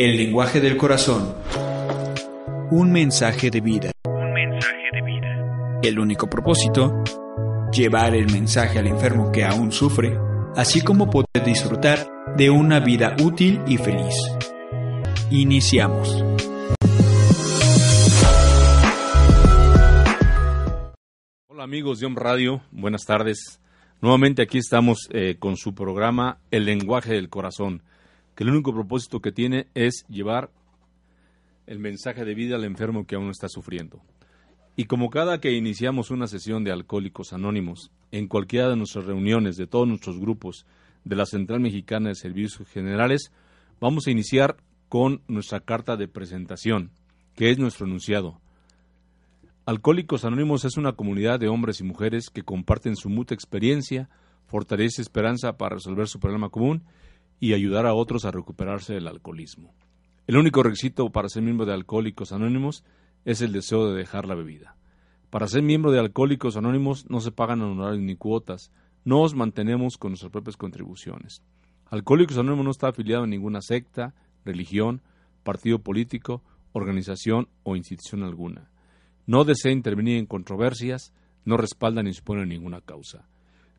El lenguaje del corazón. Un mensaje de vida. Un mensaje de vida. El único propósito, llevar el mensaje al enfermo que aún sufre, así como poder disfrutar de una vida útil y feliz. Iniciamos. Hola amigos de Om Radio, buenas tardes. Nuevamente aquí estamos eh, con su programa El lenguaje del corazón que el único propósito que tiene es llevar el mensaje de vida al enfermo que aún está sufriendo. Y como cada que iniciamos una sesión de Alcohólicos Anónimos, en cualquiera de nuestras reuniones de todos nuestros grupos de la Central Mexicana de Servicios Generales, vamos a iniciar con nuestra carta de presentación, que es nuestro enunciado. Alcohólicos Anónimos es una comunidad de hombres y mujeres que comparten su mutua experiencia, fortaleza y esperanza para resolver su problema común y ayudar a otros a recuperarse del alcoholismo. El único requisito para ser miembro de Alcohólicos Anónimos es el deseo de dejar la bebida. Para ser miembro de Alcohólicos Anónimos no se pagan honorarios ni cuotas, nos mantenemos con nuestras propias contribuciones. Alcohólicos Anónimos no está afiliado a ninguna secta, religión, partido político, organización o institución alguna. No desea intervenir en controversias, no respalda ni supone ninguna causa.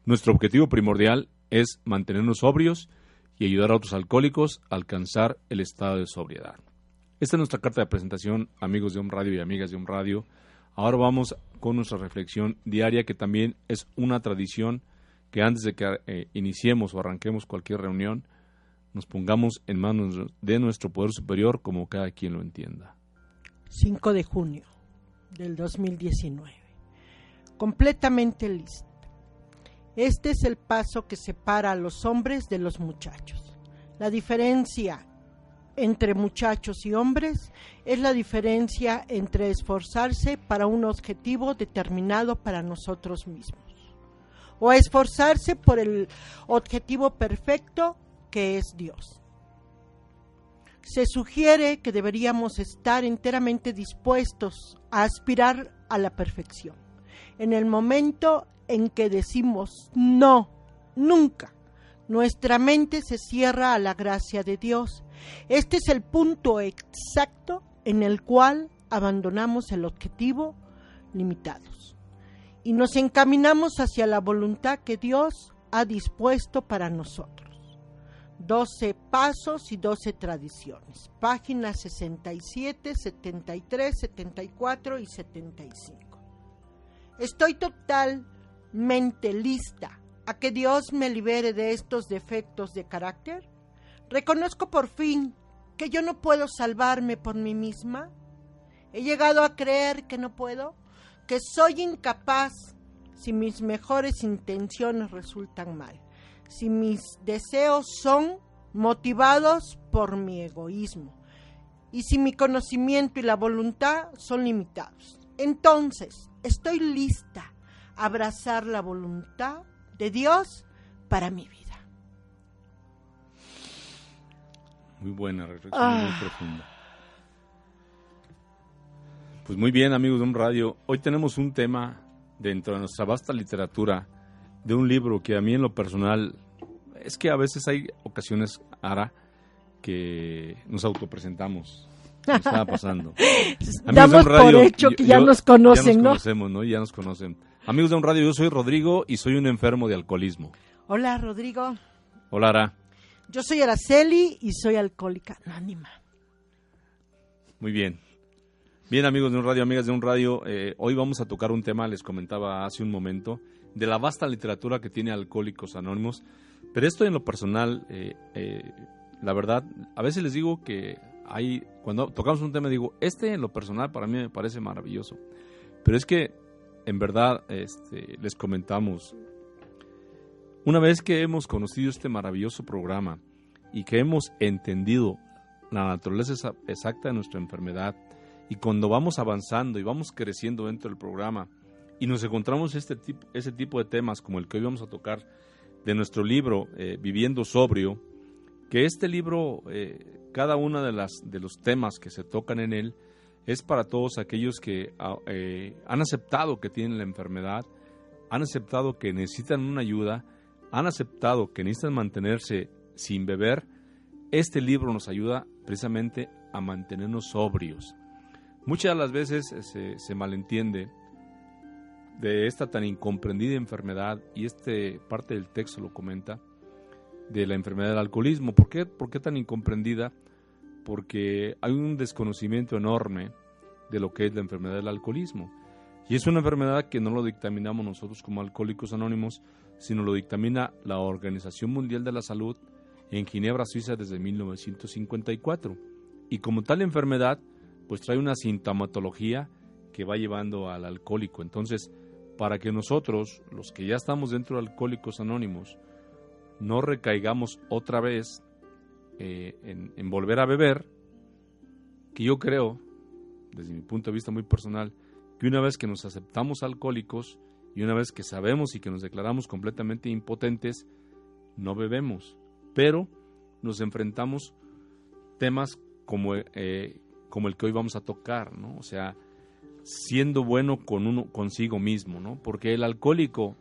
Nuestro objetivo primordial es mantenernos sobrios y ayudar a otros alcohólicos a alcanzar el estado de sobriedad. Esta es nuestra carta de presentación, amigos de un Radio y amigas de un Radio. Ahora vamos con nuestra reflexión diaria, que también es una tradición que antes de que eh, iniciemos o arranquemos cualquier reunión, nos pongamos en manos de nuestro poder superior como cada quien lo entienda. 5 de junio del 2019. Completamente listo. Este es el paso que separa a los hombres de los muchachos. La diferencia entre muchachos y hombres es la diferencia entre esforzarse para un objetivo determinado para nosotros mismos o esforzarse por el objetivo perfecto que es Dios. Se sugiere que deberíamos estar enteramente dispuestos a aspirar a la perfección en el momento en que decimos no, nunca, nuestra mente se cierra a la gracia de Dios. Este es el punto exacto en el cual abandonamos el objetivo limitados y nos encaminamos hacia la voluntad que Dios ha dispuesto para nosotros. 12 pasos y 12 tradiciones. Páginas 67, 73, 74 y 75. Estoy totalmente lista a que Dios me libere de estos defectos de carácter. Reconozco por fin que yo no puedo salvarme por mí misma. He llegado a creer que no puedo, que soy incapaz si mis mejores intenciones resultan mal, si mis deseos son motivados por mi egoísmo y si mi conocimiento y la voluntad son limitados. Entonces, estoy lista abrazar la voluntad de Dios para mi vida. Muy buena reflexión, muy ah. profunda. Pues muy bien, amigos de un radio. Hoy tenemos un tema dentro de nuestra vasta literatura de un libro que a mí en lo personal es que a veces hay ocasiones, Ara, que nos autopresentamos estaba pasando. Damos por hecho que ya nos conocen, ya nos Conocemos, ¿no? Ya nos conocen. Amigos de un radio, yo soy Rodrigo y soy un enfermo de alcoholismo. Hola, Rodrigo. Hola, Ara. Yo soy Araceli y soy alcohólica anónima. Muy bien. Bien, amigos de un radio, amigas de un radio, eh, hoy vamos a tocar un tema, les comentaba hace un momento, de la vasta literatura que tiene Alcohólicos Anónimos. Pero esto en lo personal, eh, eh, la verdad, a veces les digo que hay, cuando tocamos un tema digo, este en lo personal para mí me parece maravilloso. Pero es que, en verdad, este, les comentamos, Una vez que hemos conocido este maravilloso programa y que hemos entendido la naturaleza exa- exacta de nuestra enfermedad, y cuando vamos avanzando y vamos creciendo dentro del programa y nos encontramos este tipo, ese tipo de temas como el que hoy vamos a tocar de nuestro libro eh, Viviendo Sobrio, que este libro, eh, cada uno de, las, de los temas que se tocan en él, es para todos aquellos que ah, eh, han aceptado que tienen la enfermedad, han aceptado que necesitan una ayuda, han aceptado que necesitan mantenerse sin beber. Este libro nos ayuda precisamente a mantenernos sobrios. Muchas de las veces eh, se, se malentiende de esta tan incomprendida enfermedad, y este parte del texto lo comenta, de la enfermedad del alcoholismo. ¿Por qué, ¿Por qué tan incomprendida? Porque hay un desconocimiento enorme de lo que es la enfermedad del alcoholismo. Y es una enfermedad que no lo dictaminamos nosotros como alcohólicos anónimos, sino lo dictamina la Organización Mundial de la Salud en Ginebra, Suiza, desde 1954. Y como tal enfermedad, pues trae una sintomatología que va llevando al alcohólico. Entonces, para que nosotros, los que ya estamos dentro de Alcohólicos Anónimos, no recaigamos otra vez eh, en, en volver a beber, que yo creo, desde mi punto de vista muy personal, que una vez que nos aceptamos alcohólicos y una vez que sabemos y que nos declaramos completamente impotentes, no bebemos, pero nos enfrentamos temas como, eh, como el que hoy vamos a tocar, ¿no? O sea, siendo bueno con uno consigo mismo, ¿no? Porque el alcohólico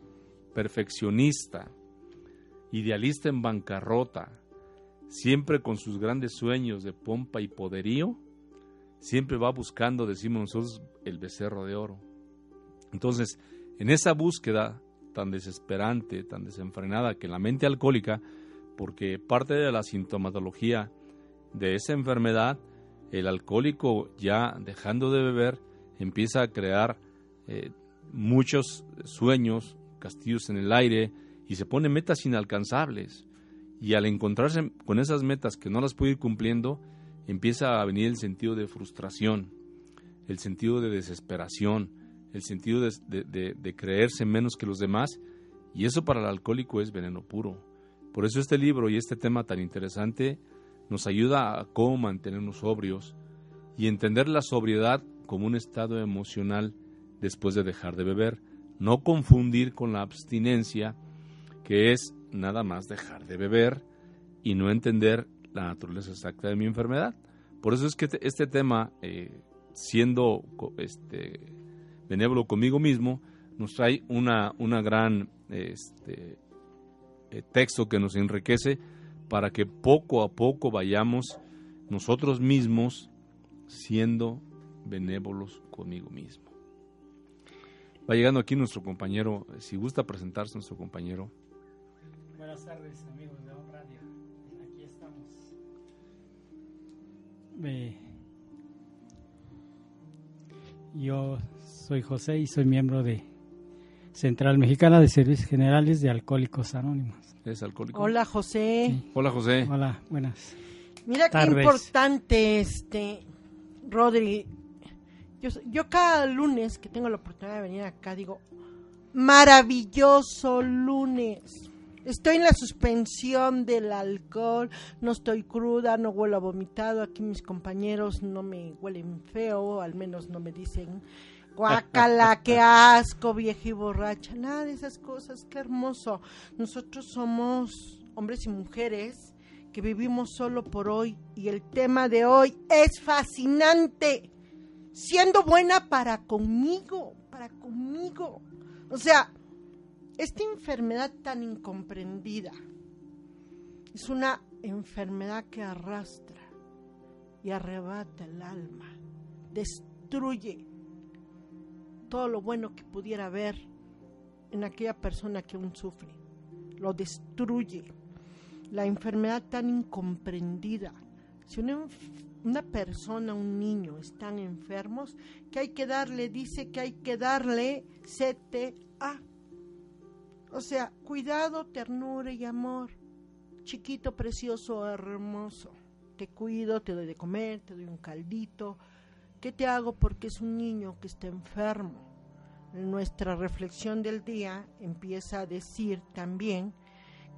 perfeccionista, idealista en bancarrota, siempre con sus grandes sueños de pompa y poderío, siempre va buscando, decimos nosotros, el becerro de oro. Entonces, en esa búsqueda tan desesperante, tan desenfrenada que la mente alcohólica, porque parte de la sintomatología de esa enfermedad, el alcohólico ya dejando de beber empieza a crear eh, muchos sueños, castillos en el aire y se pone metas inalcanzables. Y al encontrarse con esas metas que no las puede ir cumpliendo, empieza a venir el sentido de frustración, el sentido de desesperación, el sentido de, de, creerse menos que los demás, y eso para el alcohólico es veneno puro. Por eso este libro y este tema tan interesante nos ayuda a cómo mantenernos sobrios y entender la sobriedad como un estado emocional después de dejar de beber, no confundir con la abstinencia, que es nada más dejar de beber y no entender la naturaleza exacta de mi enfermedad. Por eso es que este tema, eh, siendo este, benévolo conmigo mismo, nos trae una, una gran este, eh, texto que nos enriquece para que poco a poco vayamos nosotros mismos siendo benévolos conmigo mismo. Va llegando aquí nuestro compañero, si gusta presentarse nuestro compañero. Buenas tardes amigos Eh, yo soy José y soy miembro de Central Mexicana de Servicios Generales de Alcohólicos Anónimos. ¿Es alcohólico? Hola José. Sí. Hola José. Hola, buenas. Mira Tardes. qué importante, este, Rodri. Yo, yo cada lunes que tengo la oportunidad de venir acá digo, maravilloso lunes. Estoy en la suspensión del alcohol, no estoy cruda, no huelo a vomitado. Aquí mis compañeros no me huelen feo, al menos no me dicen guácala, qué asco, vieja y borracha. Nada de esas cosas, qué hermoso. Nosotros somos hombres y mujeres que vivimos solo por hoy y el tema de hoy es fascinante. Siendo buena para conmigo, para conmigo. O sea, esta enfermedad tan incomprendida es una enfermedad que arrastra y arrebata el alma, destruye todo lo bueno que pudiera haber en aquella persona que aún sufre, lo destruye. La enfermedad tan incomprendida. Si una, una persona, un niño están enfermos, que hay que darle, dice que hay que darle CTA. O sea, cuidado, ternura y amor. Chiquito, precioso, hermoso. Te cuido, te doy de comer, te doy un caldito. ¿Qué te hago? Porque es un niño que está enfermo. Nuestra reflexión del día empieza a decir también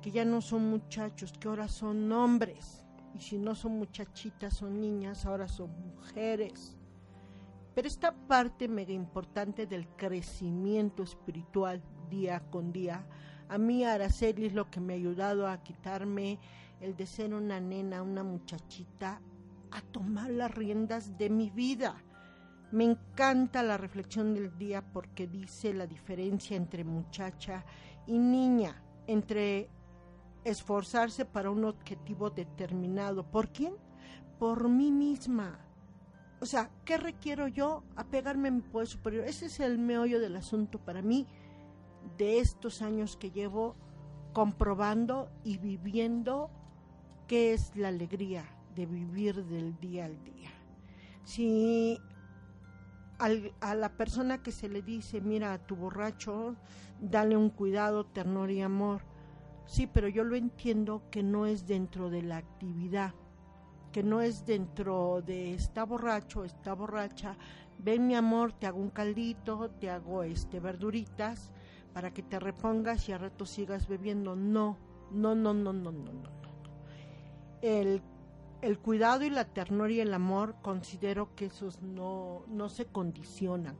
que ya no son muchachos, que ahora son hombres. Y si no son muchachitas, son niñas, ahora son mujeres. Pero esta parte mega importante del crecimiento espiritual día con día, a mí Araceli es lo que me ha ayudado a quitarme el de ser una nena, una muchachita, a tomar las riendas de mi vida. Me encanta la reflexión del día porque dice la diferencia entre muchacha y niña, entre esforzarse para un objetivo determinado. ¿Por quién? Por mí misma. O sea, ¿qué requiero yo? Apegarme a mi poder superior. Ese es el meollo del asunto para mí de estos años que llevo comprobando y viviendo qué es la alegría de vivir del día al día. Si a la persona que se le dice, mira, a tu borracho, dale un cuidado, ternura y amor. Sí, pero yo lo entiendo que no es dentro de la actividad, que no es dentro de está borracho, está borracha, ven mi amor, te hago un caldito, te hago este verduritas para que te repongas y a rato sigas bebiendo. No, no, no, no, no, no, no. El el cuidado y la ternura y el amor considero que esos no, no se condicionan,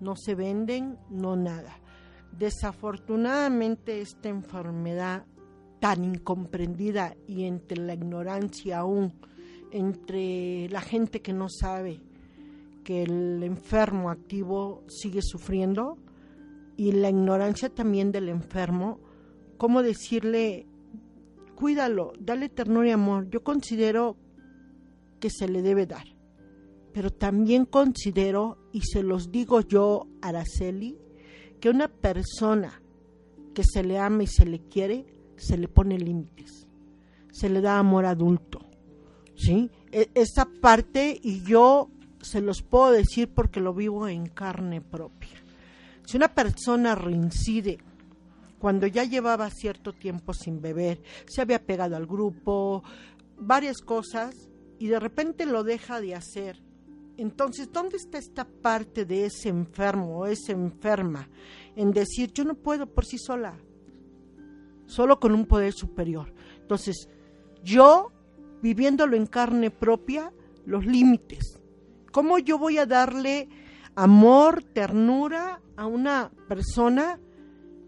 no se venden, no nada. Desafortunadamente esta enfermedad tan incomprendida y entre la ignorancia aún, entre la gente que no sabe que el enfermo activo sigue sufriendo y la ignorancia también del enfermo, ¿cómo decirle, cuídalo, dale ternura y amor? Yo considero que se le debe dar. Pero también considero, y se los digo yo, Araceli, que una persona que se le ama y se le quiere, se le pone límites, se le da amor adulto. ¿sí? E, esa parte, y yo se los puedo decir porque lo vivo en carne propia. Si una persona reincide cuando ya llevaba cierto tiempo sin beber, se había pegado al grupo, varias cosas, y de repente lo deja de hacer. Entonces, ¿dónde está esta parte de ese enfermo o esa enferma en decir, yo no puedo por sí sola, solo con un poder superior? Entonces, yo, viviéndolo en carne propia, los límites. ¿Cómo yo voy a darle amor, ternura a una persona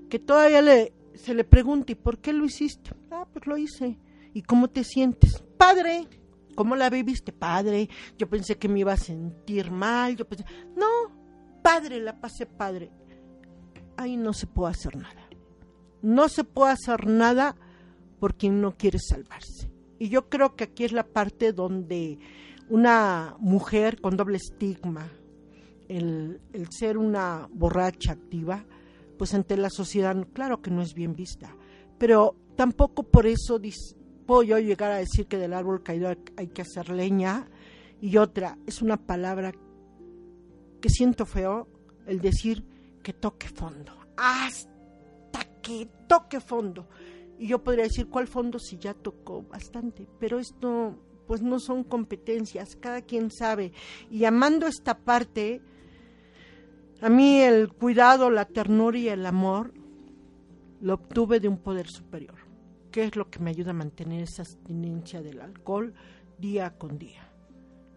que todavía le, se le pregunta, ¿y por qué lo hiciste? Ah, pues lo hice. ¿Y cómo te sientes? Padre, ¿Cómo la viviste, padre? Yo pensé que me iba a sentir mal. Yo pensé, no, padre, la pasé padre. Ahí no se puede hacer nada. No se puede hacer nada por quien no quiere salvarse. Y yo creo que aquí es la parte donde una mujer con doble estigma, el, ser una borracha activa, pues ante la sociedad, claro que no es bien vista, pero tampoco por eso puedo yo llegar a decir que del árbol caído hay que hacer leña. Y otra es una palabra que siento feo el decir que toque fondo. Hasta que toque fondo y yo podría decir cuál fondo si ya tocó bastante pero esto pues no son competencias cada quien sabe. Y amando esta parte a mí el cuidado la ternura y el amor lo obtuve de un poder superior ¿Qué es lo que me ayuda a mantener esa abstinencia del alcohol día con día.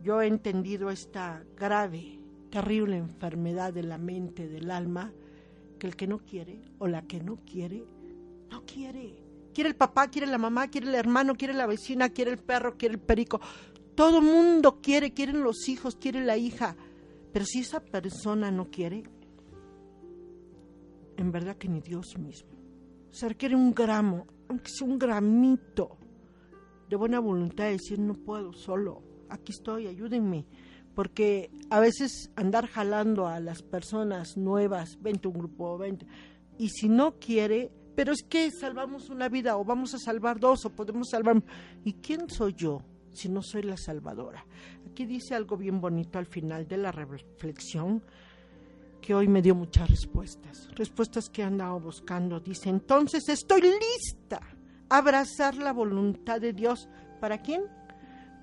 Yo he entendido esta grave, terrible enfermedad de la mente, del alma, que el que no quiere o la que no quiere, no quiere. Quiere el papá, quiere la mamá, quiere el hermano, quiere la vecina, quiere el perro, quiere el perico. Todo mundo quiere, quieren los hijos, quiere la hija. Pero si esa persona no quiere, en verdad que ni Dios mismo. Se requiere un gramo aunque sea un gramito de buena voluntad de decir no puedo solo, aquí estoy, ayúdenme, porque a veces andar jalando a las personas nuevas, vente un grupo, vente, y si no quiere, pero es que salvamos una vida o vamos a salvar dos o podemos salvar, ¿y quién soy yo? Si no soy la salvadora. Aquí dice algo bien bonito al final de la reflexión que hoy me dio muchas respuestas, respuestas que he andado buscando. Dice, entonces estoy lista a abrazar la voluntad de Dios. ¿Para quién?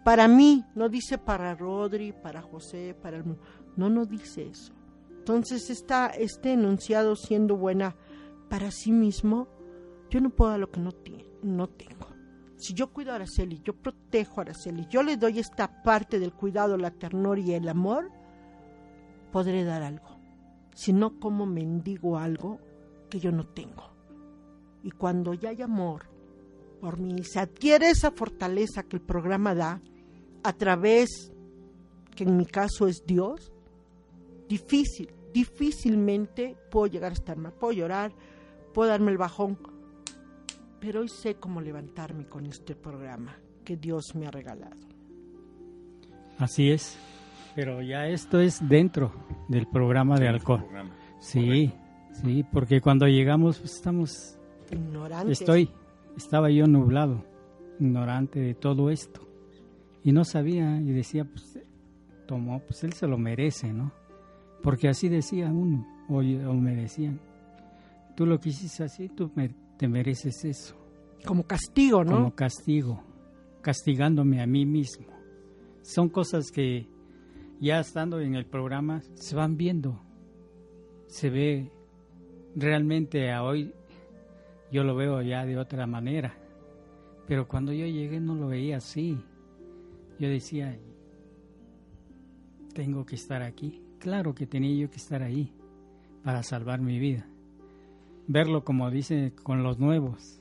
Para mí, no dice para Rodri, para José, para el... No, no dice eso. Entonces está este enunciado siendo buena para sí mismo, Yo no puedo dar lo que no, no tengo. Si yo cuido a Araceli, yo protejo a Araceli, yo le doy esta parte del cuidado, la ternura y el amor, podré dar algo. Si no, como mendigo algo que yo no tengo. Y cuando ya hay amor por mí, se adquiere esa fortaleza que el programa da a través, que en mi caso es Dios, difícil, difícilmente puedo llegar a estar mal, puedo llorar, puedo darme el bajón, pero hoy sé cómo levantarme con este programa que Dios me ha regalado. Así es, pero ya esto es dentro del programa de alcohol. Sí, sí, porque cuando llegamos pues, estamos ignorantes. Estoy, estaba yo nublado, ignorante de todo esto y no sabía y decía pues tomó, pues él se lo merece, ¿no? Porque así decía uno o, o me decían, tú lo que hiciste así, tú me, te mereces eso. Como castigo, ¿no? Como castigo, castigándome a mí mismo. Son cosas que ya estando en el programa se van viendo. Se ve realmente a hoy, yo lo veo ya de otra manera. Pero cuando yo llegué no lo veía así. Yo decía, tengo que estar aquí. Claro que tenía yo que estar ahí para salvar mi vida verlo como dice con los nuevos,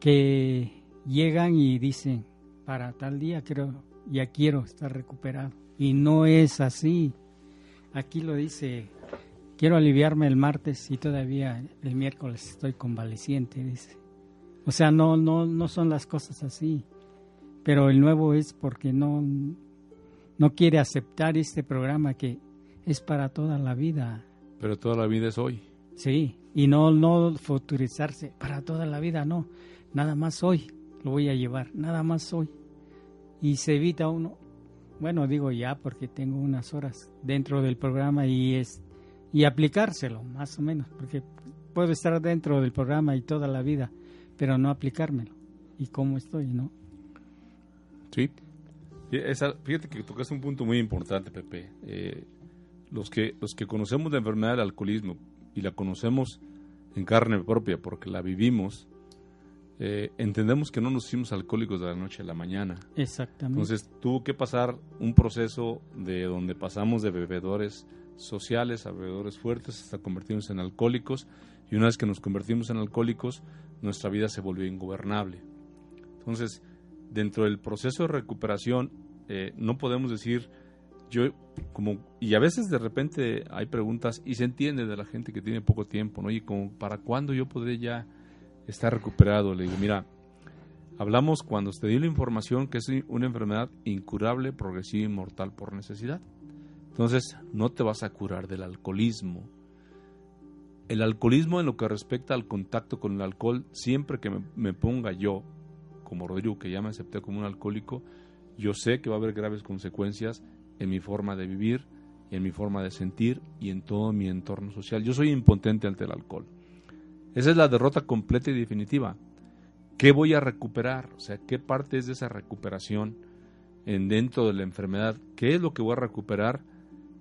que llegan y dicen, para tal día creo, ya quiero estar recuperado. Y no es así. Aquí lo dice, quiero aliviarme el martes y todavía el miércoles estoy convaleciente, dice. O sea, no, no, no son las cosas así. Pero el nuevo es porque no, no quiere aceptar este programa que es para toda la vida. Pero toda la vida es hoy. Sí, y no, no futurizarse para toda la vida, no. Nada más hoy lo voy a llevar, nada más hoy. Y se evita uno, bueno, digo ya porque tengo unas horas dentro del programa y es y aplicárselo, más o menos, porque puedo estar dentro del programa y toda la vida, pero no aplicármelo. ¿Y cómo estoy, no? Sí. Fíjate que tocas un punto muy importante, Pepe. Eh, los que los que conocemos la enfermedad del alcoholismo y la conocemos en carne propia porque la vivimos, eh, entendemos que no nos hicimos alcohólicos de la noche a la mañana. Exactamente. Entonces tuvo que pasar un proceso de donde pasamos de bebedores sociales a bebedores fuertes hasta convertirnos en alcohólicos y una vez que nos convertimos en alcohólicos nuestra vida se volvió ingobernable. Entonces dentro del proceso de recuperación eh, no podemos decir yo como y a veces de repente hay preguntas y se entiende de la gente que tiene poco tiempo, ¿no? Y como para cuándo yo podré ya estar recuperado, le digo, mira, hablamos cuando te dio la información que es una enfermedad incurable, progresiva y mortal por necesidad. Entonces, no te vas a curar del alcoholismo. El alcoholismo en lo que respecta al contacto con el alcohol, siempre que me ponga yo, como Rodrigo, que ya me acepté como un alcohólico, yo sé que va a haber graves consecuencias en mi forma de vivir, en mi forma de sentir y en todo mi entorno social. Yo soy impotente ante el alcohol. Esa es la derrota completa y definitiva. ¿Qué voy a recuperar? O sea, ¿qué parte es de esa recuperación en dentro de la enfermedad? ¿Qué es lo que voy a recuperar?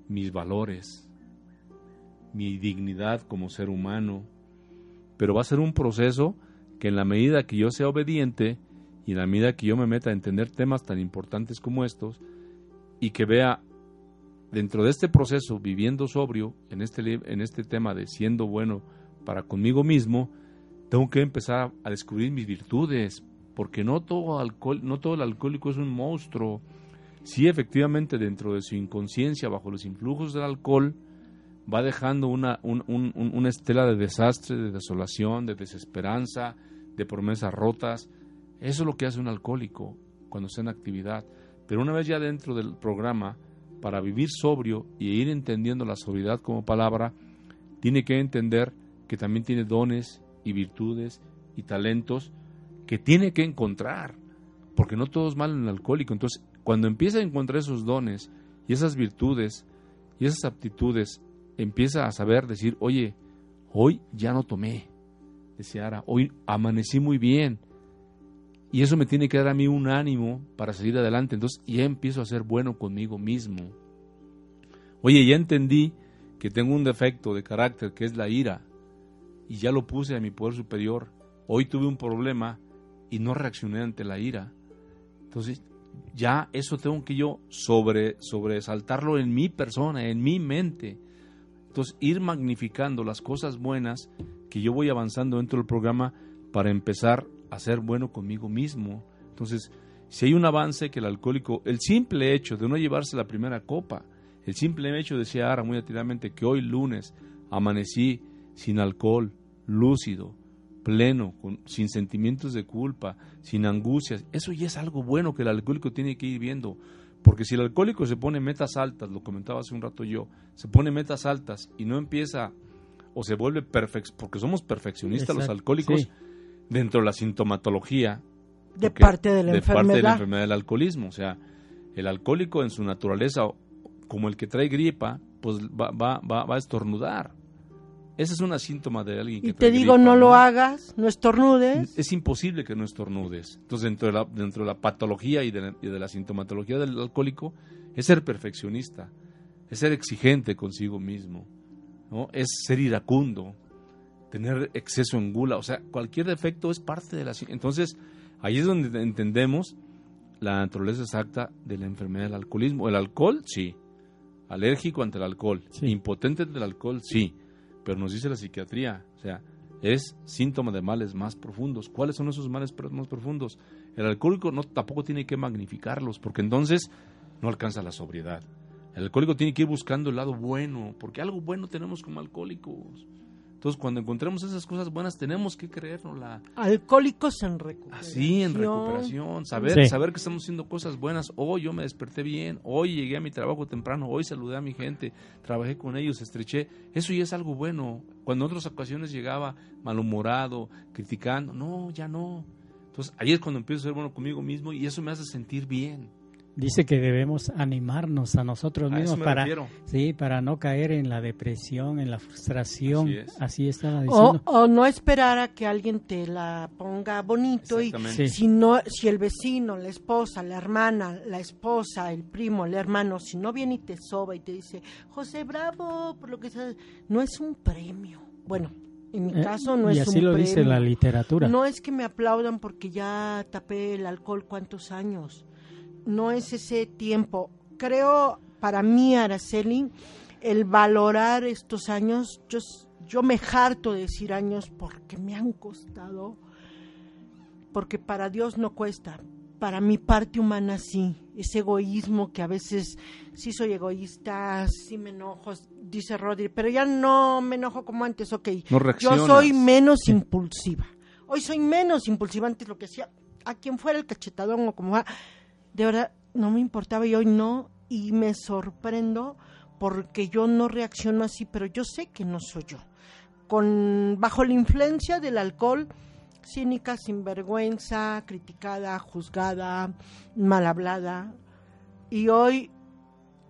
Mis valores, mi dignidad como ser humano. Pero va a ser un proceso que en la medida que yo sea obediente y en la medida que yo me meta a entender temas tan importantes como estos, y que vea dentro de este proceso, viviendo sobrio, en este, en este tema de siendo bueno para conmigo mismo, tengo que empezar a descubrir mis virtudes, porque no todo, alcohol, no todo el alcohólico es un monstruo. Sí, efectivamente, dentro de su inconsciencia, bajo los influjos del alcohol, va dejando una, una estela de desastre, de desolación, de desesperanza, de promesas rotas. Eso es lo que hace un alcohólico cuando está en actividad. Pero una vez ya dentro del programa, para vivir sobrio y ir entendiendo la sobriedad como palabra, tiene que entender que también tiene dones y virtudes y talentos que tiene que encontrar, porque no todo es malo en el alcohólico. Entonces, cuando empieza a encontrar esos dones y esas virtudes y esas aptitudes, empieza a saber decir, oye, hoy ya no tomé, decía hoy amanecí muy bien, y eso me tiene que dar a mí un ánimo para seguir adelante. Entonces ya empiezo a ser bueno conmigo mismo. Oye, ya entendí que tengo un defecto de carácter que es la ira. Y ya lo puse a mi poder superior. hoy tuve un problema y no reaccioné ante la ira. Entonces, ya eso tengo que yo sobre, sobresaltarlo en mi persona, en mi mente. Entonces, ir magnificando las cosas buenas que yo voy avanzando dentro del programa para empezar a ser bueno conmigo mismo. Entonces, si hay un avance que el alcohólico, el simple hecho de no llevarse la primera copa, el simple hecho, decía Ara muy atentamente, que hoy lunes amanecí sin alcohol, lúcido, pleno, sin sentimientos de culpa, sin angustias, eso ya es algo bueno que el alcohólico tiene que ir viendo. Porque si el alcohólico se pone metas altas, lo comentaba hace un rato yo, se pone metas altas y no empieza o se vuelve perfecto, porque somos perfeccionistas los alcohólicos dentro de la sintomatología. De parte de la de enfermedad. parte de la enfermedad del alcoholismo. O sea, el alcohólico en su naturaleza, como el que trae gripa, pues va, va, va, va a estornudar. Ese es un síntoma de alguien que Y te digo, no, lo hagas, no estornudes. Es imposible que no estornudes. Entonces, dentro de la, dentro de la patología y de la, y de la sintomatología del alcohólico, es ser perfeccionista, es ser exigente consigo mismo, ¿no? es ser iracundo, tener exceso en gula. O sea, cualquier defecto es parte de la... Entonces, ahí es donde entendemos la naturaleza exacta de la enfermedad del alcoholismo. El alcohol, sí. Alérgico ante el alcohol. Sí. Impotente ante el alcohol, sí. Pero nos dice la psiquiatría, o sea, es síntoma de males más profundos. ¿Cuáles son esos males más profundos? El alcohólico no, tampoco tiene que magnificarlos, porque entonces no alcanza la sobriedad. El alcohólico tiene que ir buscando el lado bueno, porque algo bueno tenemos como alcohólicos. Entonces, cuando encontremos esas cosas buenas, tenemos que creérnosla. Alcohólicos en recuperación. Así, en recuperación, saber, Sí. saber que estamos haciendo cosas buenas. Hoy yo me desperté bien, hoy llegué a mi trabajo temprano, hoy saludé a mi gente, trabajé con ellos, estreché. Eso ya es algo bueno. Cuando en otras ocasiones llegaba malhumorado, criticando, no, ya no. Entonces, ahí es cuando empiezo a ser bueno conmigo mismo y eso me hace sentir bien. Dice que debemos animarnos a nosotros mismos para, refiero. sí, para no caer en la depresión, en la frustración. Así es. Así estaba O, diciendo. o no esperar a que alguien te la ponga bonito y. Sí. si no si el vecino, la esposa, la hermana, la esposa, el primo, el hermano, si no viene y te soba y te dice, "José, bravo", por lo que sea, no es un premio. Bueno, en mi Eh, caso no y es así un lo premio. dice la literatura. No es que me aplaudan porque ya tapé el alcohol cuántos años. No es ese tiempo. Creo, para mí, Araceli, el valorar estos años, yo, yo me harto de decir años porque me han costado, porque para Dios no cuesta. Para mi parte humana sí, ese egoísmo que a veces sí soy egoísta, sí me enojo, dice Rodri, pero ya no me enojo como antes, ok. No Yo soy menos impulsiva. Hoy soy menos impulsiva. Antes lo que hacía, a quien fuera el cachetadón o como fuera, de verdad no me importaba y hoy no. Y me sorprendo porque yo no reacciono así, pero yo sé que no soy yo. Con, bajo la influencia del alcohol, cínica, sinvergüenza, criticada, juzgada, mal hablada. Y hoy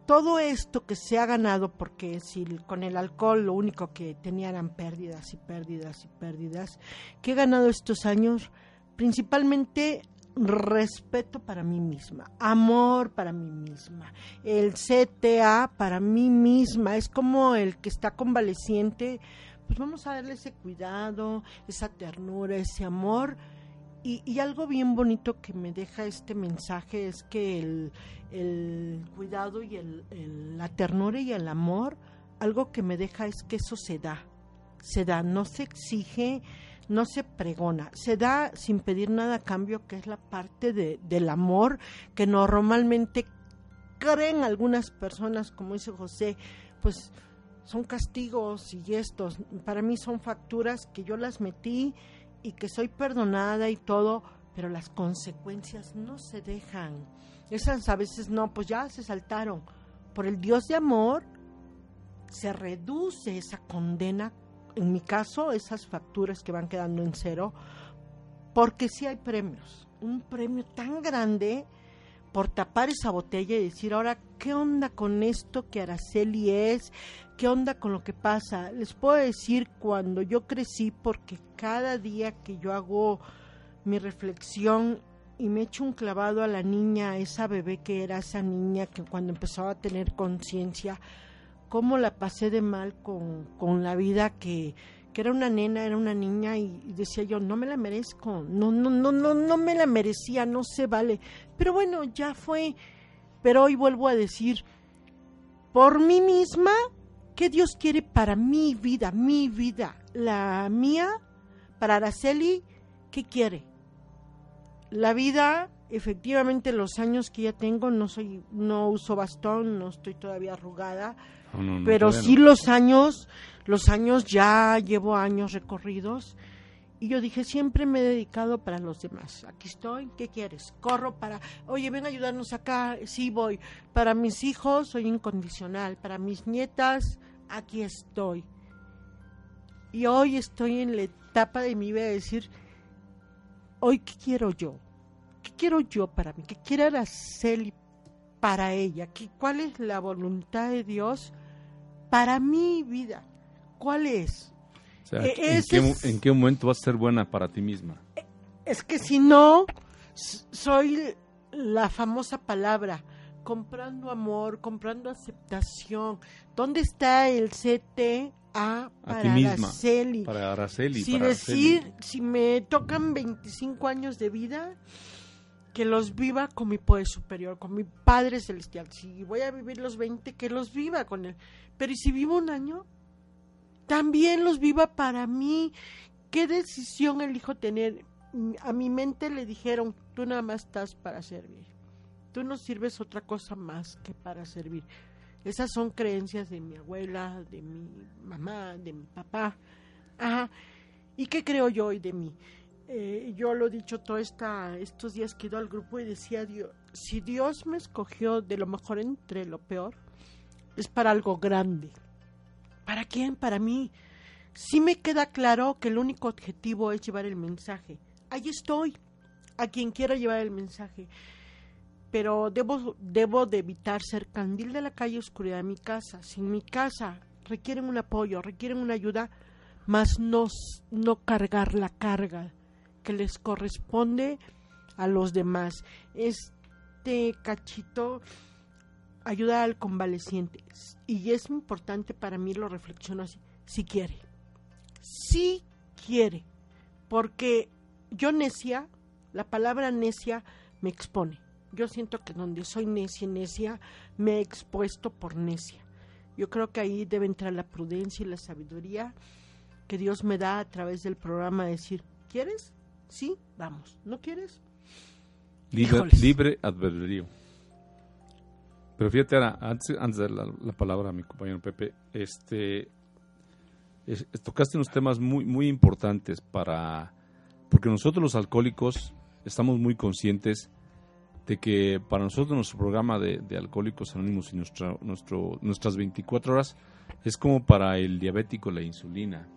todo esto que se ha ganado, porque si con el alcohol lo único que tenía eran pérdidas y pérdidas y pérdidas, que he ganado estos años, principalmente respeto para mí misma, amor para mí misma, el CTA para mí misma, es como el que está convaleciente, pues vamos a darle ese cuidado, esa ternura, ese amor. Y, y algo bien bonito que me deja este mensaje es que el, el cuidado y el, la ternura y el amor, algo que me deja es que eso se da, se da, no se exige, no se pregona, se da sin pedir nada a cambio, que es la parte de, del amor que normalmente creen algunas personas, como dice José, pues son castigos y estos, para mí son facturas que yo las metí y que soy perdonada y todo, pero las consecuencias no se dejan. Esas a veces no, pues ya se saltaron. Por el Dios de amor se reduce esa condena, en mi caso, esas facturas que van quedando en cero, porque sí hay premios. Un premio tan grande por tapar esa botella y decir, ahora, ¿qué onda con esto que Araceli es? ¿Qué onda con lo que pasa? Les puedo decir cuando yo crecí, porque cada día que yo hago mi reflexión y me echo un clavado a la niña, esa bebé que era esa niña que cuando empezaba a tener conciencia, cómo la pasé de mal con, con la vida que, que era una nena, era una niña y, decía yo, no me la merezco, no, no, no, no, no me la merecía, no se vale. Pero bueno, ya fue. Pero hoy vuelvo a decir, por mí misma, ¿qué Dios quiere para mi vida, mi vida? La mía, para Araceli, ¿qué quiere? La vida, efectivamente, los años que ya tengo, no soy, no uso bastón, no estoy todavía arrugada, No, no, no, pero sí los años, los años ya llevo años recorridos y yo dije siempre me he dedicado para los demás. Aquí estoy, ¿qué quieres? Corro para, oye, ven a ayudarnos acá, sí voy. Para mis hijos soy incondicional, para mis nietas aquí estoy. Y hoy estoy en la etapa de mi vida de decir, hoy qué quiero yo, qué quiero yo para mí, qué quiere Araceli para ella, ¿Qué, cuál es la voluntad de Dios para mi vida, cuál es. O sea, Eh, ¿en, ese qué, mo- es- en qué momento vas a ser buena para ti misma? Es que si no, soy la famosa palabra, comprando amor, comprando aceptación. ¿Dónde está el CTA A para ti misma. Araceli? Para Araceli. si para decir, Araceli. si me tocan 25 años de vida, que los viva con mi poder superior, con mi Padre Celestial. Si voy a vivir los 20, que los viva con él. Pero ¿y si vivo un año? También los viva para mí. ¿Qué decisión elijo tener? A mi mente le dijeron, tú nada más estás para servir. Tú no sirves otra cosa más que para servir. Esas son creencias de mi abuela, de mi mamá, de mi papá. Ajá. ¿Y qué creo yo hoy de mí? Eh, yo lo he dicho todos estos días que he ido al grupo y decía, Dios, si Dios me escogió de lo mejor entre lo peor, es para algo grande. ¿Para quién? Para mí. Sí me queda claro que el único objetivo es llevar el mensaje. Ahí estoy, a quien quiera llevar el mensaje. Pero debo, debo de evitar ser candil de la calle oscuridad de mi casa. Si en mi casa requieren un apoyo, requieren una ayuda, más no, no cargar la carga que les corresponde a los demás. Este cachito ayuda al convaleciente. Y es importante para mí, lo reflexiono así, si quiere. Si quiere. Porque yo necia, la palabra necia me expone. Yo siento que donde soy necia necia, me he expuesto por necia. Yo creo que ahí debe entrar la prudencia y la sabiduría que Dios me da a través del programa decir, ¿quieres? Sí, vamos. ¿No quieres? Libre, libre albedrío. Pero fíjate, Ana, antes, antes de dar la, la palabra a mi compañero Pepe, este, es- tocaste unos temas muy, muy importantes para, porque nosotros los alcohólicos estamos muy conscientes de que para nosotros nuestro programa de, de Alcohólicos Anónimos y nuestra, nuestro, nuestras 24 horas es como para el diabético la insulina,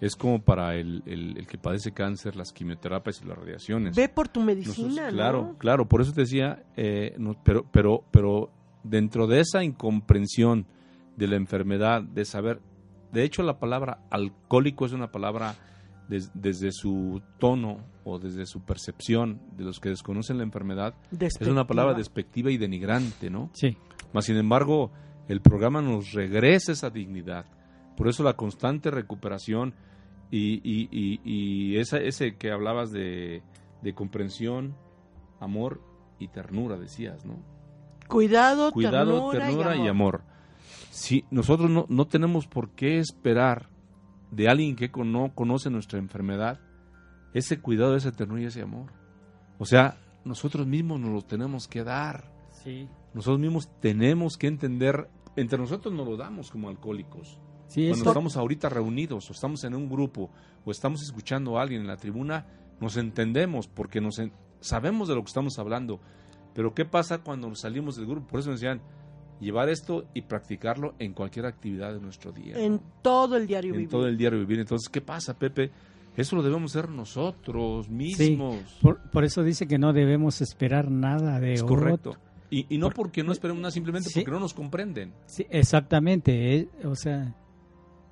es como para el, el- el que padece cáncer, las quimioterapias y las radiaciones. Ve por tu Nosotros- medicina, claro, ¿no? claro, por eso te decía, eh, no, pero, pero, pero dentro de esa incomprensión de la enfermedad, de saber, de hecho la palabra alcohólico es una palabra des- desde su tono o desde su percepción de los que desconocen la enfermedad, es una palabra Despectiva. despectiva y denigrante, ¿no? Sí, Mas, sin embargo, el programa nos regresa esa dignidad. Por eso la constante recuperación y, y- y- y esa, ese que hablabas de, de comprensión, amor y ternura, decías, ¿no? Cuidado, Cuidado, ternura, ternura, y, y amor. amor. Si nosotros no, no tenemos por qué esperar de alguien que con- no conoce nuestra enfermedad ese cuidado, esa ternura y ese amor. O sea, nosotros mismos nos lo tenemos que dar. sí. Nosotros mismos tenemos que entender, entre nosotros nos lo damos como alcohólicos. Sí, Cuando estamos ahorita reunidos o estamos en un grupo o estamos escuchando a alguien en la tribuna, nos entendemos porque nos en- sabemos de lo que estamos hablando. Pero ¿qué pasa cuando nos salimos del grupo? Por eso nos decían, llevar esto y practicarlo en cualquier actividad de nuestro día. En ¿no? todo el diario en vivir. todo el diario vivir. Entonces, ¿qué pasa, Pepe? Eso lo debemos hacer nosotros mismos. por, por eso dice que no debemos esperar nada de es otro. correcto. Y, y no Por- porque no esperemos nada, simplemente Sí. porque no nos comprenden. Sí, exactamente, eh, o sea,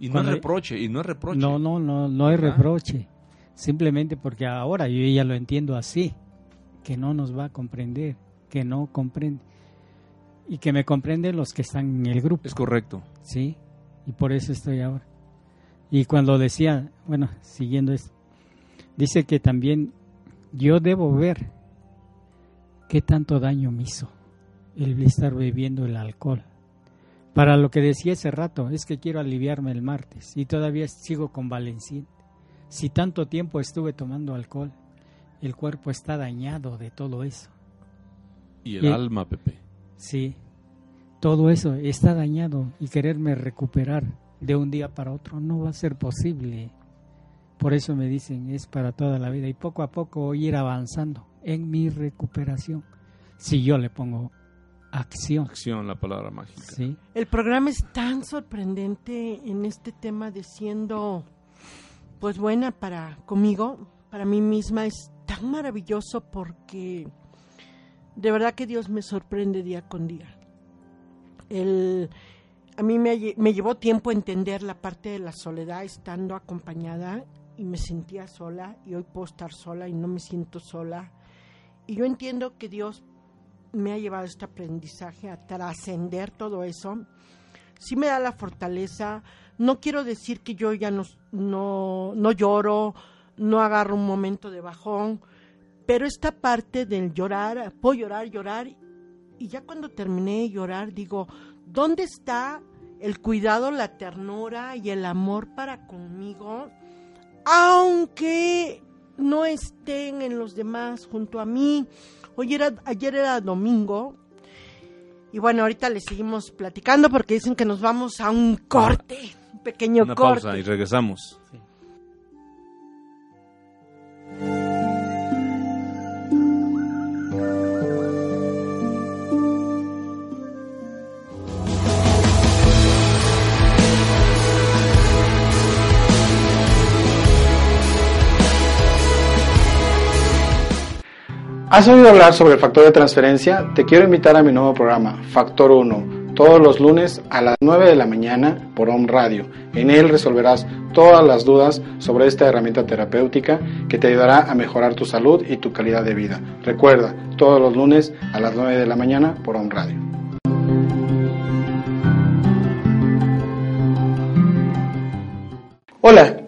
Y no es reproche, y no es reproche. no, no, no, no hay ¿Verdad? reproche. Simplemente porque ahora yo ya lo entiendo así, que no nos va a comprender, que no comprende. Y que me comprenden los que están en el grupo. Es correcto. Sí, y por eso estoy ahora. Y cuando decía, bueno, siguiendo esto, dice que también yo debo ver qué tanto daño me hizo el estar bebiendo el alcohol. Para lo que decía ese rato, es que quiero aliviarme el martes y todavía sigo convaleciente. Si tanto tiempo estuve tomando alcohol, el cuerpo está dañado de todo eso. Y el alma, Pepe. Sí, todo eso está dañado y quererme recuperar de un día para otro no va a ser posible. Por eso me dicen, es para toda la vida y poco a poco ir avanzando en mi recuperación si yo le pongo acción. Acción, la palabra mágica. Sí. El programa es tan sorprendente en este tema de siendo pues buena para conmigo, para mí misma es tan maravilloso porque de verdad que Dios me sorprende día con día. El, a mí me, me llevó tiempo entender la parte de la soledad estando acompañada y me sentía sola y hoy puedo estar sola y no me siento sola. Y yo entiendo que Dios me ha llevado este aprendizaje a trascender todo eso. Sí me da la fortaleza. No quiero decir que yo ya no, no, no lloro, no agarro un momento de bajón, pero esta parte del llorar, puedo llorar, llorar, y ya cuando terminé de llorar digo, ¿dónde está el cuidado, la ternura y el amor para conmigo? Aunque no estén en los demás junto a mí. Hoy era, ayer era domingo. Y bueno, ahorita le seguimos platicando porque dicen que nos vamos a un corte, un pequeño Una corte. pausa y regresamos. ¿Has oído hablar sobre el factor de transferencia? Te quiero invitar a mi nuevo programa, Factor 1, todos los lunes a las 9 de la mañana por Home Radio. En él resolverás todas las dudas sobre esta herramienta terapéutica que te ayudará a mejorar tu salud y tu calidad de vida. Recuerda, todos los lunes a las 9 de la mañana por Home Radio. Hola,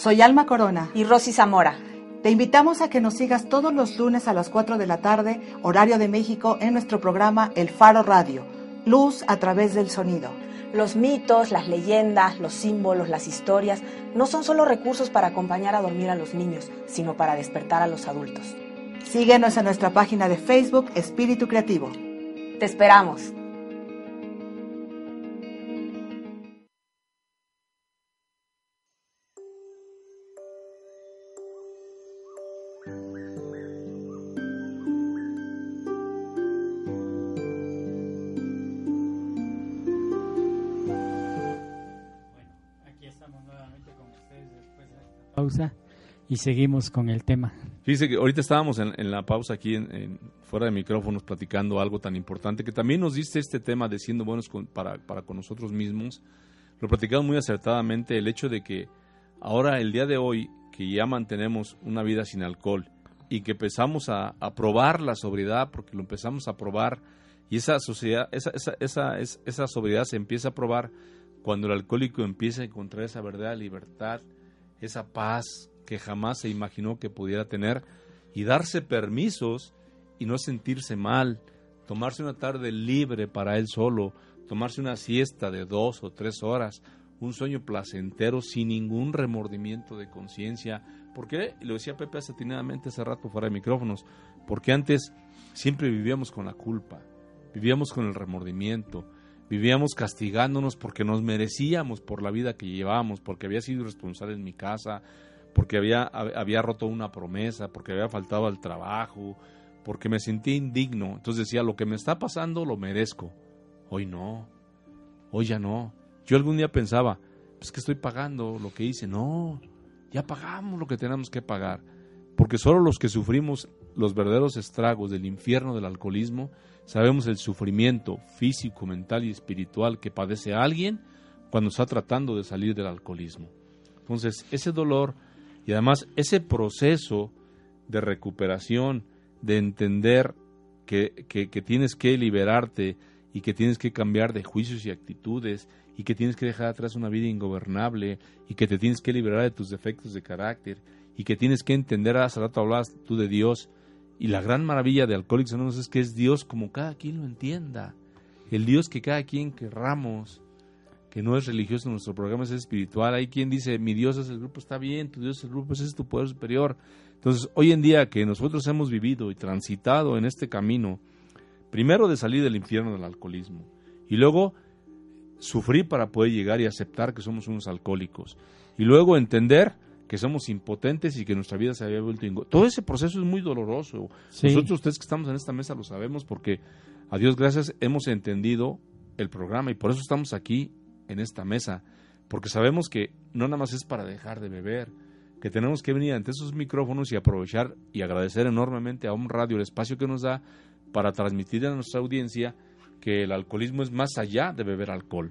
Soy Alma Corona. y Rosy Zamora. Te invitamos a que nos sigas todos los lunes a las 4 de la tarde, horario de México, en nuestro programa El Faro Radio, Luz a través del sonido. Los mitos, las leyendas, los símbolos, las historias no son solo recursos para acompañar a dormir a los niños, sino para despertar a los adultos. Síguenos en nuestra página de Facebook Espíritu Creativo. Te esperamos. Pausa y seguimos con el tema. Fíjese que ahorita estábamos en, en la pausa aquí en, en- fuera de micrófonos platicando algo tan importante que también nos diste este tema de siendo buenos con- para, para con nosotros mismos. Lo platicamos muy acertadamente el hecho de que ahora el día de hoy que ya mantenemos una vida sin alcohol y que empezamos a, a probar la sobriedad porque lo empezamos a probar y esa sociedad esa, esa, esa, es- esa sobriedad se empieza a probar cuando el alcohólico empieza a encontrar esa verdadera libertad, esa paz que jamás se imaginó que pudiera tener y darse permisos y no sentirse mal, tomarse una tarde libre para él solo, tomarse una siesta de dos o tres horas, un sueño placentero sin ningún remordimiento de conciencia. ¿Por qué? Y lo decía Pepe atinadamente hace rato fuera de micrófonos, porque antes siempre vivíamos con la culpa, vivíamos con el remordimiento, vivíamos castigándonos porque nos merecíamos por la vida que llevábamos, porque había sido irresponsable en mi casa, porque había, hab- había roto una promesa, porque había faltado al trabajo, porque me sentía indigno. Entonces decía, lo que me está pasando lo merezco. Hoy no, hoy ya no. Yo algún día pensaba, pues que estoy pagando lo que hice. No, Ya pagamos lo que tenemos que pagar. Porque solo los que sufrimos los verdaderos estragos del infierno del alcoholismo, sabemos el sufrimiento físico, mental y espiritual que padece alguien cuando está tratando de salir del alcoholismo. Entonces, ese dolor y además ese proceso de recuperación, de entender que, que, tienes que liberarte y que tienes que cambiar de juicios y actitudes y que tienes que dejar atrás una vida ingobernable y que te tienes que liberar de tus defectos de carácter y que tienes que entender, hace rato hablabas tú de Dios y la gran maravilla de Alcohólicos Anónimos es que es Dios como cada quien lo entienda, el Dios que cada quien querramos, que no es religioso, nuestro programa es espiritual. Hay quien dice, mi Dios es el grupo, está bien, tu Dios es el grupo, ese es tu poder superior. Entonces, hoy en día que nosotros hemos vivido y transitado en este camino, primero de salir del infierno del alcoholismo, y luego sufrir para poder llegar y aceptar que somos unos alcohólicos, y luego entender que somos impotentes y que nuestra vida se había vuelto Todo ese proceso es muy doloroso. Nosotros ustedes que estamos en esta mesa lo sabemos porque a Dios gracias hemos entendido el programa y por eso estamos aquí en esta mesa, porque sabemos que no nada más es para dejar de beber, que tenemos que venir ante esos micrófonos y aprovechar y agradecer enormemente a un radio el espacio que nos da para transmitir a nuestra audiencia que el alcoholismo es más allá de beber alcohol.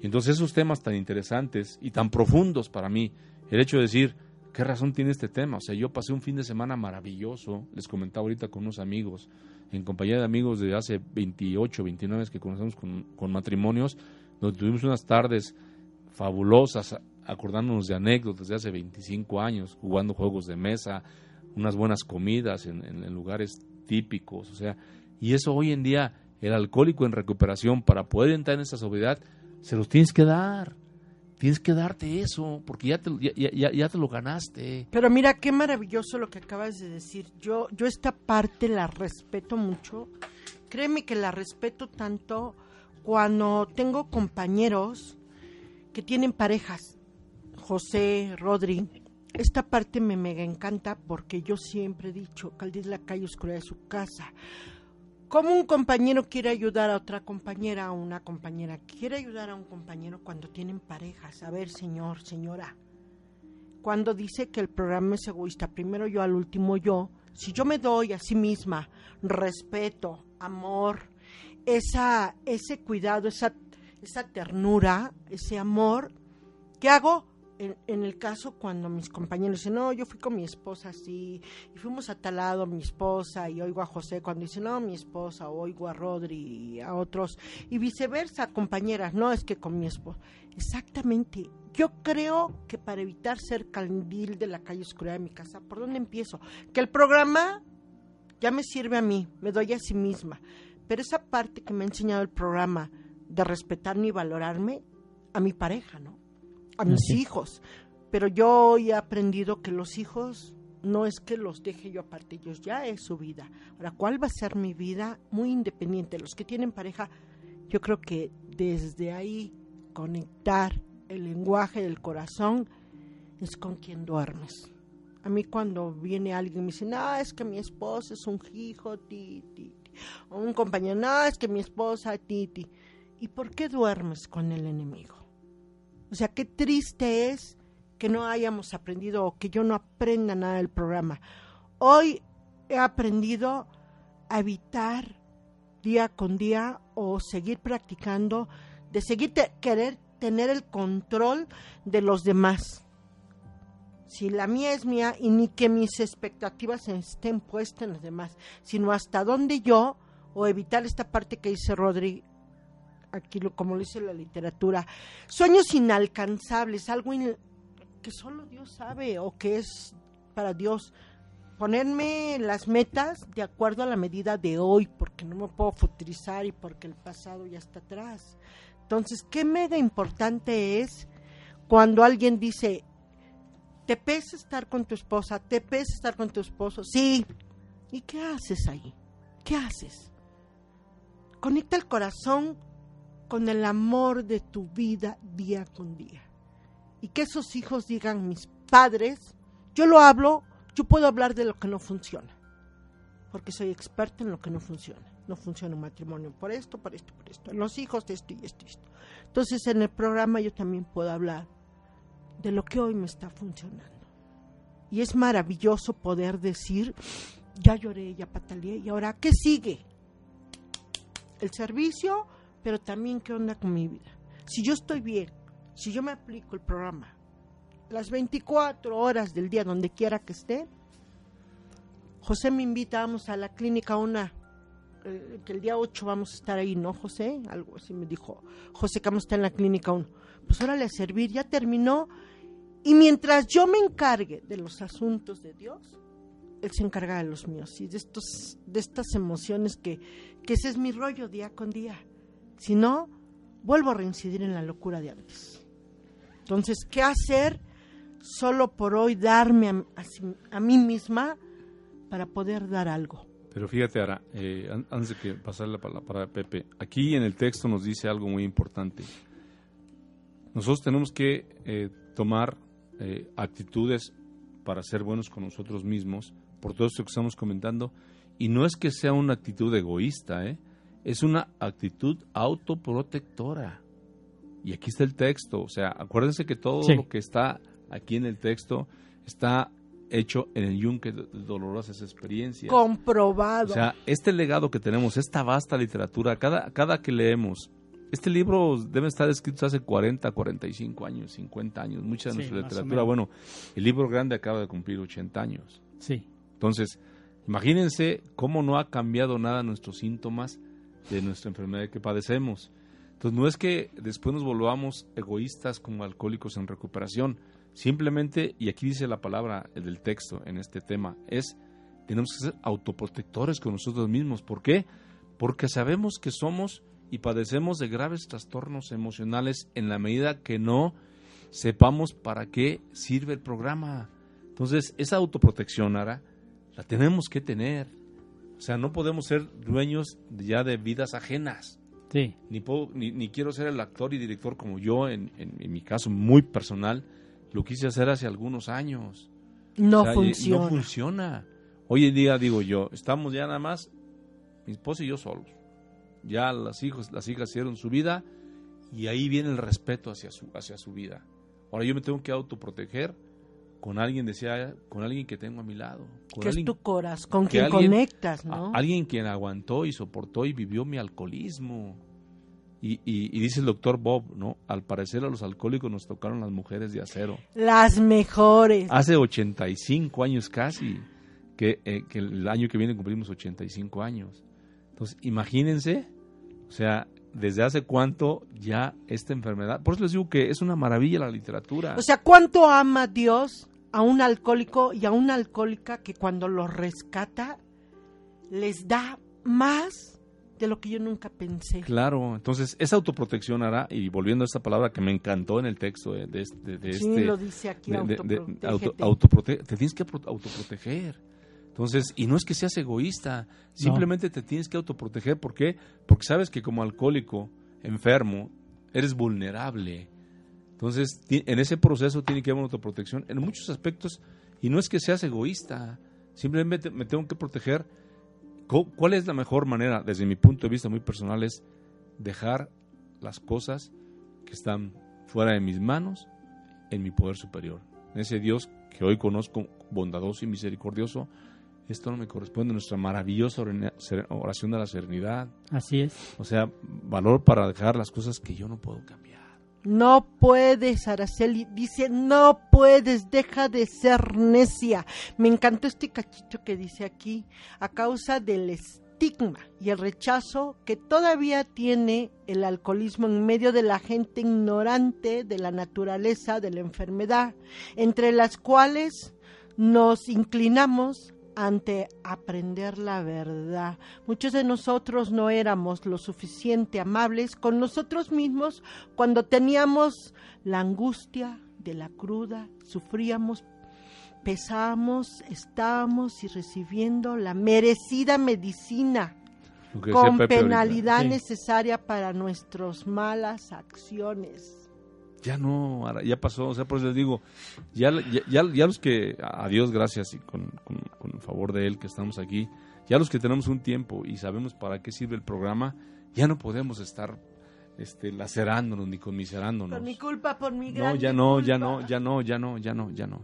Y entonces esos temas tan interesantes y tan profundos para mí, el hecho de decir, ¿qué razón tiene este tema? O sea, yo pasé un fin de semana maravilloso, les comentaba ahorita con unos amigos, en compañía de amigos de hace 28, 29 que conocemos con, con matrimonios, donde tuvimos unas tardes fabulosas, acordándonos de anécdotas de hace 25 años, jugando juegos de mesa, unas buenas comidas en, en, lugares típicos, o sea, y eso hoy en día el alcohólico en recuperación para poder entrar en esa sobriedad se los tienes que dar. Tienes que darte eso, porque ya te, ya, ya, te lo ganaste. Pero mira, qué maravilloso lo que acabas de decir. Yo, yo esta parte la respeto mucho. Créeme que la respeto tanto cuando tengo compañeros que tienen parejas, José, Rodri, esta parte me mega encanta porque yo siempre he dicho, es la calle oscura de su casa. Como un compañero quiere ayudar a otra compañera, o una compañera quiere ayudar a un compañero cuando tienen parejas. A ver, señor, señora, cuando dice que el programa es egoísta, primero yo al último yo, si yo me doy a sí misma respeto, amor, esa, ese cuidado, esa, esa ternura, ese amor, ¿qué hago? En, el caso cuando mis compañeros dicen, no, yo fui con mi esposa así, y fuimos a tal lado, mi esposa, y oigo a José cuando dice, no, mi esposa, oigo a Rodri y a otros, y viceversa, compañeras, no, es que con mi esposa. Exactamente. Yo creo que para evitar ser candil de la calle oscura de mi casa, ¿por dónde empiezo? Que el programa ya me sirve a mí, me doy a sí misma. Pero esa parte que me ha enseñado el programa de respetarme y valorarme a mi pareja, ¿no? A mis hijos. Pero yo hoy he aprendido que los hijos no es que los deje yo aparte, ellos ya es su vida. Ahora, ¿cuál va a ser mi vida? Muy independiente. Los que tienen pareja, yo creo que desde ahí conectar el lenguaje del corazón es con quien duermes. A mí cuando viene alguien y me dice, no, es que mi esposo es un hijo, ti, ti, o un compañero, no, es que mi esposa, Titi. ¿Y por qué duermes con el enemigo? O sea, qué triste es que no hayamos aprendido o que yo no aprenda nada del programa. Hoy he aprendido a evitar día con día o seguir practicando, de seguir querer tener el control de los demás si la mía es mía y ni que mis expectativas estén puestas en los demás, sino hasta dónde yo, o evitar esta parte que dice Rodri, aquí como lo dice la literatura, sueños inalcanzables, algo que solo Dios sabe o que es para Dios. Ponerme las metas de acuerdo a la medida de hoy, porque no me puedo futurizar y porque el pasado ya está atrás. Entonces, qué mega importante es cuando alguien dice, ¿Te pesa estar con tu esposa? ¿Te pesa estar con tu esposo? Sí. ¿Y qué haces ahí? ¿Qué haces? Conecta el corazón con el amor de tu vida día con día. Y que esos hijos digan, mis padres, yo lo hablo, yo puedo hablar de lo que no funciona. Porque soy experta en lo que no funciona. No funciona un matrimonio por esto, por esto, por esto. En los hijos de esto y esto y esto. Entonces en el programa yo también puedo hablar de lo que hoy me está funcionando. Y es maravilloso poder decir, ya lloré, ya pataleé, y ahora, ¿qué sigue? El servicio, pero también qué onda con mi vida. Si yo estoy bien, si yo me aplico el programa, las 24 horas del día, donde quiera que esté, José me invita, vamos a la clínica una, eh, que el día 8 vamos a estar ahí, ¿no, José? Algo así me dijo, José, que vamos a estar en la clínica 1. Pues órale a servir, ya terminó. Y mientras yo me encargue de los asuntos de Dios, Él se encarga de los míos y de, estos, de estas emociones que, que ese es mi rollo día con día. Si no, vuelvo a reincidir en la locura de antes. Entonces, ¿qué hacer solo por hoy darme a, a, mí misma para poder dar algo? Pero fíjate, Ara, eh, antes de que pasar la palabra a Pepe, aquí en el texto nos dice algo muy importante. Nosotros tenemos que eh, tomar eh, actitudes para ser buenos con nosotros mismos, por todo esto que estamos comentando, y no es que sea una actitud egoísta, ¿eh? Es una actitud autoprotectora. Y aquí está el texto, o sea, acuérdense que todo sí. lo que está aquí en el texto está hecho en el yunque de dolorosas experiencias. Comprobado. O sea, este legado que tenemos, esta vasta literatura, cada, cada que leemos, este libro debe estar escrito hace 40, 45 años, 50 años, mucha de sí, nuestra literatura. Bueno, el libro grande acaba de cumplir 80 años. Sí. Entonces, imagínense cómo no ha cambiado nada nuestros síntomas de nuestra enfermedad que padecemos. Entonces, no es que después nos volvamos egoístas como alcohólicos en recuperación, Simplemente, y aquí dice la palabra del texto en este tema, es tenemos que ser autoprotectores con nosotros mismos. ¿Por qué? Porque sabemos que somos y padecemos de graves trastornos emocionales en la medida que no sepamos para qué sirve el programa. Entonces, esa autoprotección, Ara, la tenemos que tener. O sea, no podemos ser dueños ya de vidas ajenas. Sí. Ni, puedo, ni, ni quiero ser el actor y director como yo, en, en, en mi caso muy personal, lo quise hacer hace algunos años. No o sea, funciona. No funciona. Hoy en día digo yo, estamos ya nada más mi esposa y yo solos. Ya las hijos, las hijas hicieron su vida y ahí viene el respeto hacia su hacia su vida. Ahora yo me tengo que autoproteger con alguien decía, con alguien que tengo a mi lado, con que alguien, es tu corazón, con quien alguien, conectas, ¿no? A, alguien quien aguantó y soportó y vivió mi alcoholismo. Y, y, y, dice el doctor Bob, ¿no? Al parecer a los alcohólicos nos tocaron las mujeres de acero. Las mejores. Hace 85 años casi, que, eh, que el año que viene cumplimos 85 años. Entonces, imagínense, o sea, desde hace cuánto ya esta enfermedad. Por eso les digo que es una maravilla la literatura. O sea, cuánto ama Dios a un alcohólico y a una alcohólica que cuando los rescata les da más de lo que yo nunca pensé. Claro, entonces esa autoprotección hará, y volviendo a esta palabra que me encantó en el texto de, de, de, de sí, este... lo dice aquí, de, de, auto, autoprote te tienes que autoproteger. Entonces, y no es que seas egoísta, simplemente no. te tienes que autoproteger. ¿Por qué? Porque sabes que como alcohólico, enfermo, eres vulnerable. Entonces, en ese proceso tiene que haber una autoprotección en muchos aspectos, y no es que seas egoísta, simplemente me tengo que proteger ¿Cuál es la mejor manera, desde mi punto de vista muy personal, es dejar las cosas que están fuera de mis manos en mi poder superior? Ese Dios que hoy conozco, bondadoso y misericordioso, esto no me corresponde, nuestra maravillosa oración de la serenidad. Así es. O sea, valor para dejar las cosas que yo no puedo cambiar. No puedes, Araceli. Dice, no puedes, deja de ser necia. Me encantó este cachito que dice aquí, a causa del estigma y el rechazo que todavía tiene el alcoholismo en medio de la gente ignorante de la naturaleza de la enfermedad, entre las cuales nos inclinamos ante aprender la verdad. Muchos de nosotros no éramos lo suficiente amables con nosotros mismos cuando teníamos la angustia de la cruda, sufríamos, pesábamos, estábamos y recibiendo la merecida medicina con penalidad sí. necesaria para nuestras malas acciones ya no, ya pasó, o sea, por eso les digo, ya, ya, ya los que, a Dios gracias y con, con, con, el favor de Él que estamos aquí, ya los que tenemos un tiempo y sabemos para qué sirve el programa, ya no podemos estar este, lacerándonos ni conmiserándonos. Por mi culpa, por mi gran No, ya no, ya no, ya no, ya no, ya no, ya no.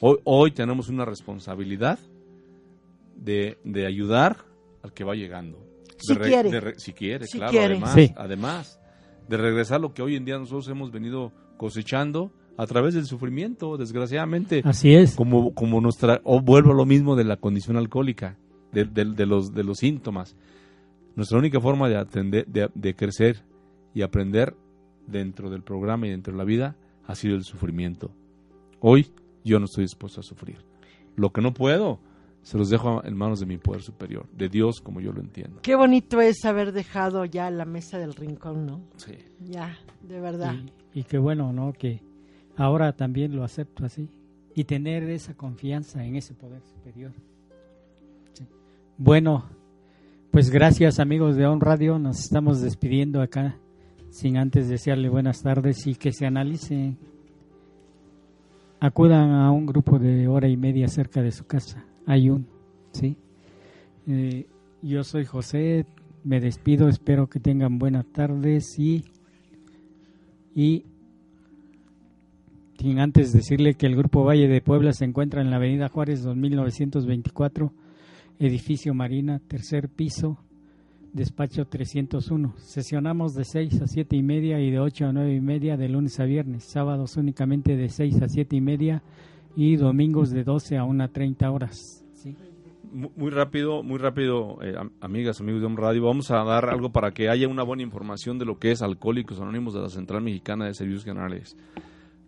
Hoy, hoy tenemos una responsabilidad de, de ayudar al que va llegando. Si De re- quiere. de re- si quiere, Si claro. quiere. Además, Sí. además, de regresar lo que hoy en día nosotros hemos venido cosechando a través del sufrimiento, desgraciadamente. Así es. Como, como nuestra, o vuelvo a lo mismo de la condición alcohólica, de, de- de los, de los síntomas. Nuestra única forma de, atender, de, de crecer y aprender dentro del programa y dentro de la vida ha sido el sufrimiento. Hoy yo no estoy dispuesto a sufrir. Lo que no puedo, se los dejo en manos de mi poder superior, de Dios como yo lo entiendo. Qué bonito es haber dejado ya la mesa del rincón, ¿no? Sí. Ya, de verdad. Y, y qué bueno, ¿no? Que ahora también lo acepto así. Y tener esa confianza en ese poder superior. Sí. Bueno, pues gracias amigos de On Radio. Nos estamos despidiendo acá sin antes desearle buenas tardes y que se analice. Acudan a un grupo de hora y media cerca de su casa. Hay un, ¿sí? Eh, yo soy José, me despido, espero que tengan buenas tardes y y sin antes decirle que el Grupo Valle de Puebla se encuentra en la Avenida Juárez 2924, edificio Marina, tercer piso, despacho 301. Sesionamos de 6 a 7 y media y de 8 a 9 y media de lunes a viernes, sábados únicamente de 6 a 7 y media y domingos de 12 a 1.30 horas. ¿sí? Mu- Muy rápido, muy rápido, eh, am- amigas, amigos de un radio. Vamos a dar algo para que haya una buena información de lo que es Alcohólicos Anónimos de la Central Mexicana de Servicios Generales.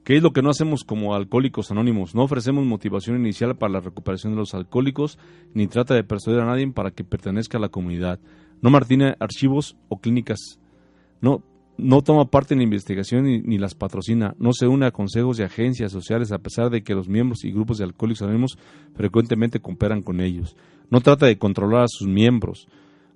¿Qué es lo que no hacemos como Alcohólicos Anónimos? No ofrecemos motivación inicial para la recuperación de los alcohólicos, ni trata de persuadir a nadie para que pertenezca a la comunidad. No martina archivos o clínicas. No, no toma parte en la investigación ni, las patrocina. No se une a consejos de agencias sociales a pesar de que los miembros y grupos de Alcohólicos Anónimos frecuentemente cooperan con ellos. No trata de controlar a sus miembros.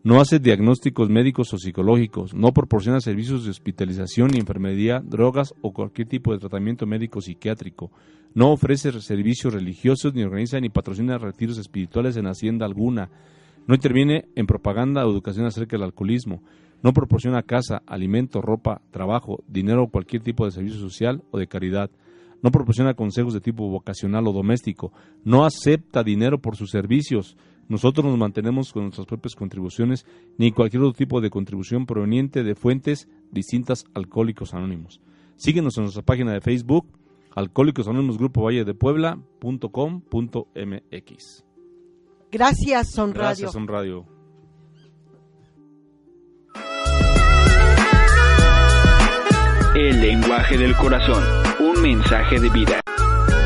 No hace diagnósticos médicos o psicológicos. No proporciona servicios de hospitalización enfermería, drogas o cualquier tipo de tratamiento médico psiquiátrico. No ofrece servicios religiosos ni organiza ni patrocina retiros espirituales en hacienda alguna. No interviene en propaganda o educación acerca del alcoholismo. No proporciona casa, alimento, ropa, trabajo, dinero o cualquier tipo de servicio social o de caridad. No proporciona consejos de tipo vocacional o doméstico. No acepta dinero por sus servicios. Nosotros nos mantenemos con nuestras propias contribuciones ni cualquier otro tipo de contribución proveniente de fuentes distintas Alcohólicos Anónimos. Síguenos en nuestra página de Facebook, Alcohólicos Anónimos Grupo Valle de Puebla.com.mx. Gracias, Son Radio. Gracias, Son Radio. El lenguaje del corazón. Un mensaje de vida.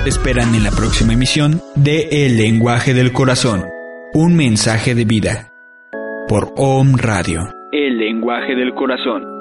Te esperan en la próxima emisión de El lenguaje del corazón, un mensaje de vida por Om Radio. El lenguaje del corazón.